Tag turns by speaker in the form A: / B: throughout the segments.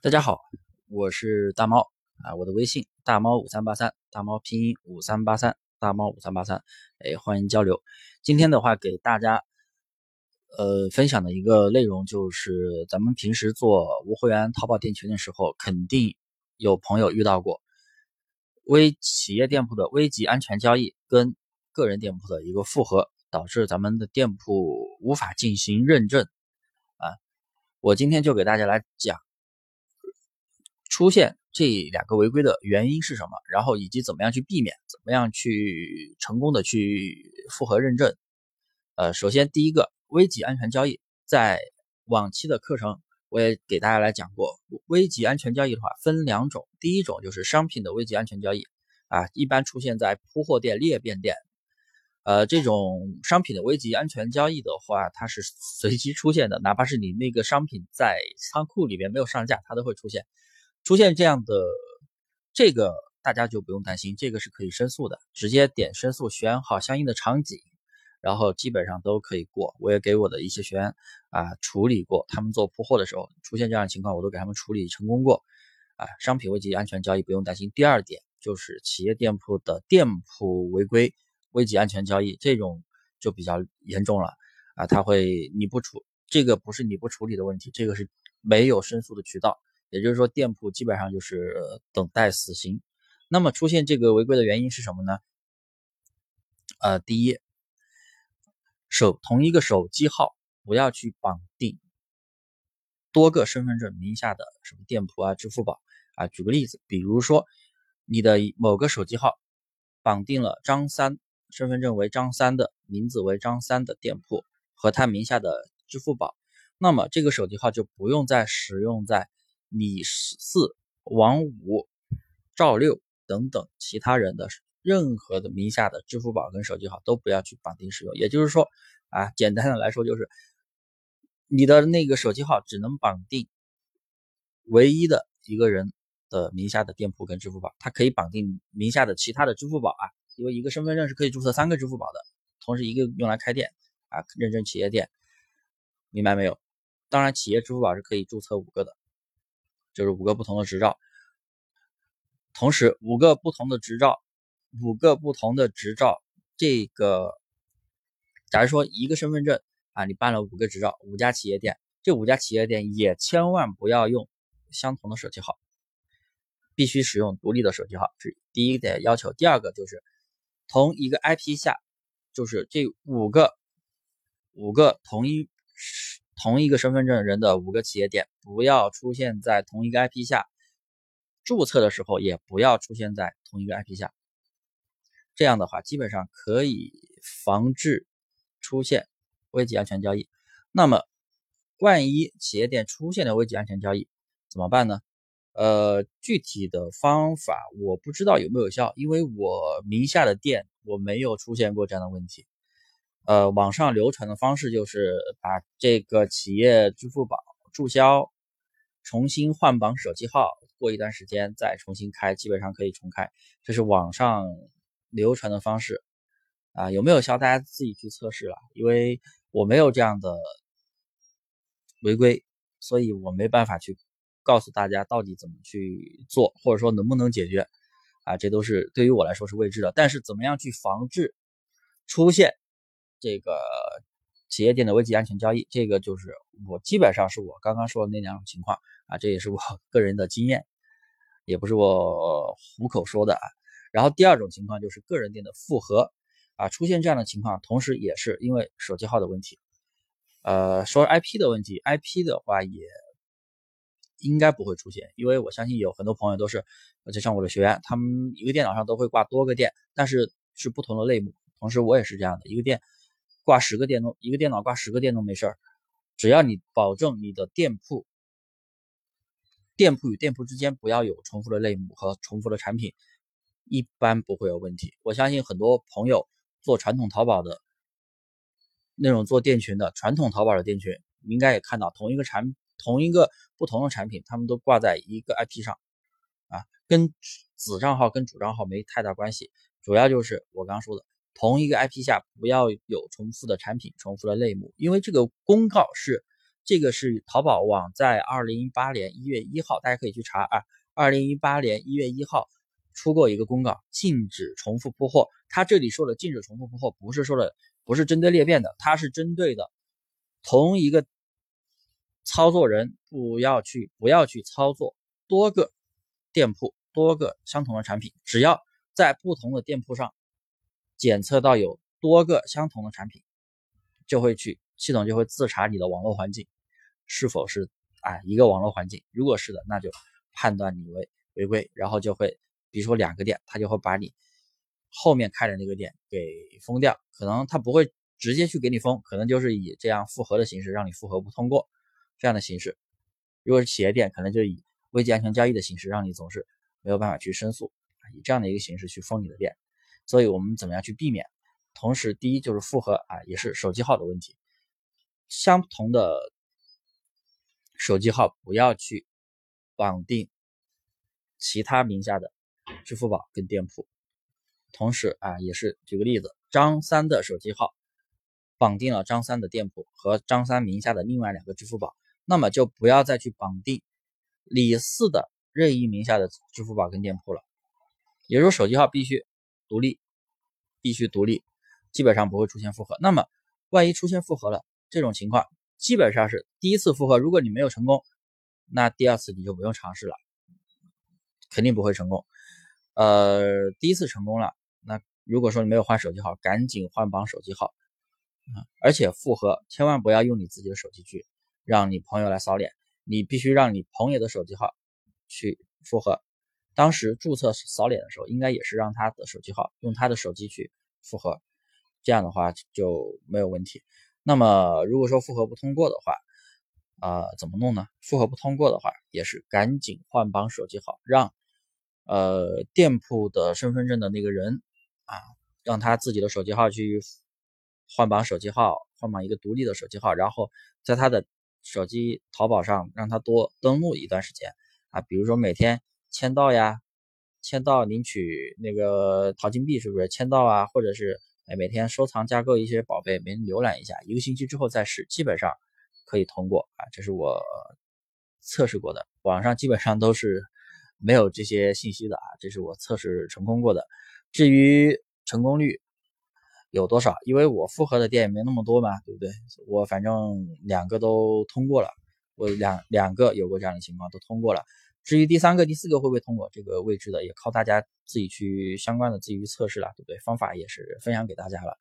A: 大家好，我是大猫啊，我的微信大猫五三八三，大猫拼音五三八三，大猫五三八三，哎，欢迎交流。今天的话，给大家呃分享的一个内容就是，咱们平时做无会员淘宝店群的时候，肯定有朋友遇到过微企业店铺的危及安全交易跟个人店铺的一个复合，导致咱们的店铺无法进行认证啊。我今天就给大家来讲。出现这两个违规的原因是什么？然后以及怎么样去避免，怎么样去成功的去复核认证？呃，首先第一个危及安全交易，在往期的课程我也给大家来讲过，危及安全交易的话分两种，第一种就是商品的危及安全交易啊，一般出现在铺货店、裂变店，呃，这种商品的危及安全交易的话，它是随机出现的，哪怕是你那个商品在仓库里面没有上架，它都会出现。出现这样的这个，大家就不用担心，这个是可以申诉的，直接点申诉，选好相应的场景，然后基本上都可以过。我也给我的一些学员啊处理过，他们做铺货的时候出现这样的情况，我都给他们处理成功过。啊，商品危及安全交易不用担心。第二点就是企业店铺的店铺违规危及安全交易，这种就比较严重了啊，他会你不处这个不是你不处理的问题，这个是没有申诉的渠道。也就是说，店铺基本上就是等待死刑。那么出现这个违规的原因是什么呢？呃，第一，手同一个手机号不要去绑定多个身份证名下的什么店铺啊、支付宝啊。举个例子，比如说你的某个手机号绑定了张三，身份证为张三的名字为张三的店铺和他名下的支付宝，那么这个手机号就不用再使用在。李四、王五、赵六等等其他人的任何的名下的支付宝跟手机号都不要去绑定使用。也就是说，啊，简单的来说就是，你的那个手机号只能绑定唯一的一个人的名下的店铺跟支付宝，它可以绑定名下的其他的支付宝啊，因为一个身份证是可以注册三个支付宝的，同时一个用来开店啊，认证企业店，明白没有？当然，企业支付宝是可以注册五个的。就是五个不同的执照，同时五个不同的执照，五个不同的执照，这个，假如说一个身份证啊，你办了五个执照，五家企业店，这五家企业店也千万不要用相同的手机号，必须使用独立的手机号，是第一点要求。第二个就是同一个 IP 下，就是这五个五个同一。同一个身份证人的五个企业店不要出现在同一个 IP 下，注册的时候也不要出现在同一个 IP 下。这样的话，基本上可以防止出现危及安全交易。那么，万一企业店出现了危及安全交易怎么办呢？呃，具体的方法我不知道有没有效，因为我名下的店我没有出现过这样的问题。呃，网上流传的方式就是把这个企业支付宝注销，重新换绑手机号，过一段时间再重新开，基本上可以重开。这是网上流传的方式啊，有没有效？大家自己去测试了，因为我没有这样的违规，所以我没办法去告诉大家到底怎么去做，或者说能不能解决啊，这都是对于我来说是未知的。但是怎么样去防治出现？这个企业店的危机安全交易，这个就是我基本上是我刚刚说的那两种情况啊，这也是我个人的经验，也不是我虎口说的啊。然后第二种情况就是个人店的复合啊，出现这样的情况，同时也是因为手机号的问题。呃，说 IP 的问题，IP 的话也应该不会出现，因为我相信有很多朋友都是，就像我的学员，他们一个电脑上都会挂多个店，但是是不同的类目。同时我也是这样的一个店。挂十个电动，一个电脑挂十个电动没事儿，只要你保证你的店铺，店铺与店铺之间不要有重复的类目和重复的产品，一般不会有问题。我相信很多朋友做传统淘宝的，那种做店群的传统淘宝的店群，应该也看到同一个产同一个不同的产品，他们都挂在一个 IP 上，啊，跟子账号跟主账号没太大关系，主要就是我刚刚说的。同一个 IP 下不要有重复的产品、重复的类目，因为这个公告是这个是淘宝网在二零一八年一月一号，大家可以去查啊。二零一八年一月一号出过一个公告，禁止重复铺货。它这里说的禁止重复铺货，不是说的不是针对裂变的，它是针对的同一个操作人不要去不要去操作多个店铺多个相同的产品，只要在不同的店铺上检测到有多个相同的产品，就会去系统就会自查你的网络环境是否是啊一个网络环境，如果是的，那就。判断你为违规，然后就会，比如说两个店，他就会把你后面开的那个店给封掉。可能他不会直接去给你封，可能就是以这样复核的形式让你复核不通过这样的形式。如果是企业店，可能就以危机安全交易的形式让你总是没有办法去申诉，以这样的一个形式去封你的店。所以我们怎么样去避免？同时，第一就是复核啊，也是手机号的问题，相同的手机号不要去。绑定其他名下的支付宝跟店铺，同时啊，也是举个例子，张三的手机号绑定了张三的店铺和张三名下的另外两个支付宝，那么就不要再去绑定李四的任意名下的支付宝跟店铺了。也就是说，手机号必须独立，必须独立，基本上不会出现复合。那么，万一出现复合了，这种情况基本上是第一次复合，如果你没有成功。那第二次你就不用尝试了，肯定不会成功。呃，第一次成功了，那如果说你没有换手机号，赶紧换绑手机号啊！而且复合千万不要用你自己的手机去让你朋友来扫脸，你必须让你朋友的手机号去复合。当时注册扫脸的时候，应该也是让他的手机号用他的手机去复核，这样的话就没有问题。那么如果说复核不通过的话，啊，怎么弄呢？复核不通过的话，也是赶紧换绑手机号，让呃店铺的身份证的那个人啊，让他自己的手机号去换绑手机号，换绑一个独立的手机号，然后在他的手机淘宝上让他多登录一段时间啊，比如说每天签到呀，签到领取那个淘金币是不是签到啊？或者是哎每天收藏加购一些宝贝，每天浏览一下，一个星期之后再试，基本上。可以通过啊，这是我测试过的，网上基本上都是没有这些信息的啊，这是我测试成功过的。至于成功率有多少，因为我复合的店也没那么多嘛，对不对？我反正两个都通过了，我两两个有过这样的情况都通过了。至于第三个、第四个会不会通过，这个未知的，也靠大家自己去相关的自己去测试了，对不对？方法也是分享给大家了。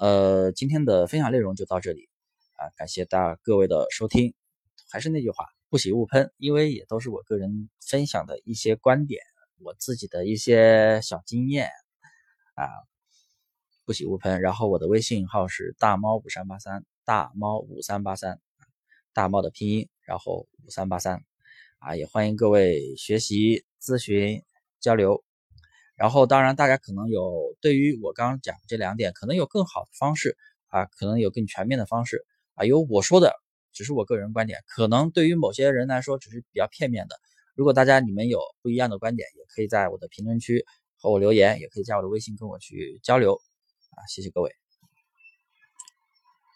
A: 呃，今天的分享内容就到这里。啊，感谢大各位的收听。还是那句话，不喜勿喷，因为也都是我个人分享的一些观点，我自己的一些小经验啊，不喜勿喷。然后我的微信号是大猫五三八三，大猫五三八三，大猫的拼音，然后五三八三啊，也欢迎各位学习、咨询、交流。然后，当然大家可能有对于我刚刚讲这两点，可能有更好的方式啊，可能有更全面的方式。啊，有我说的只是我个人观点，可能对于某些人来说只是比较片面的。如果大家你们有不一样的观点，也可以在我的评论区和我留言，也可以加我的微信跟我去交流。啊，谢谢各位。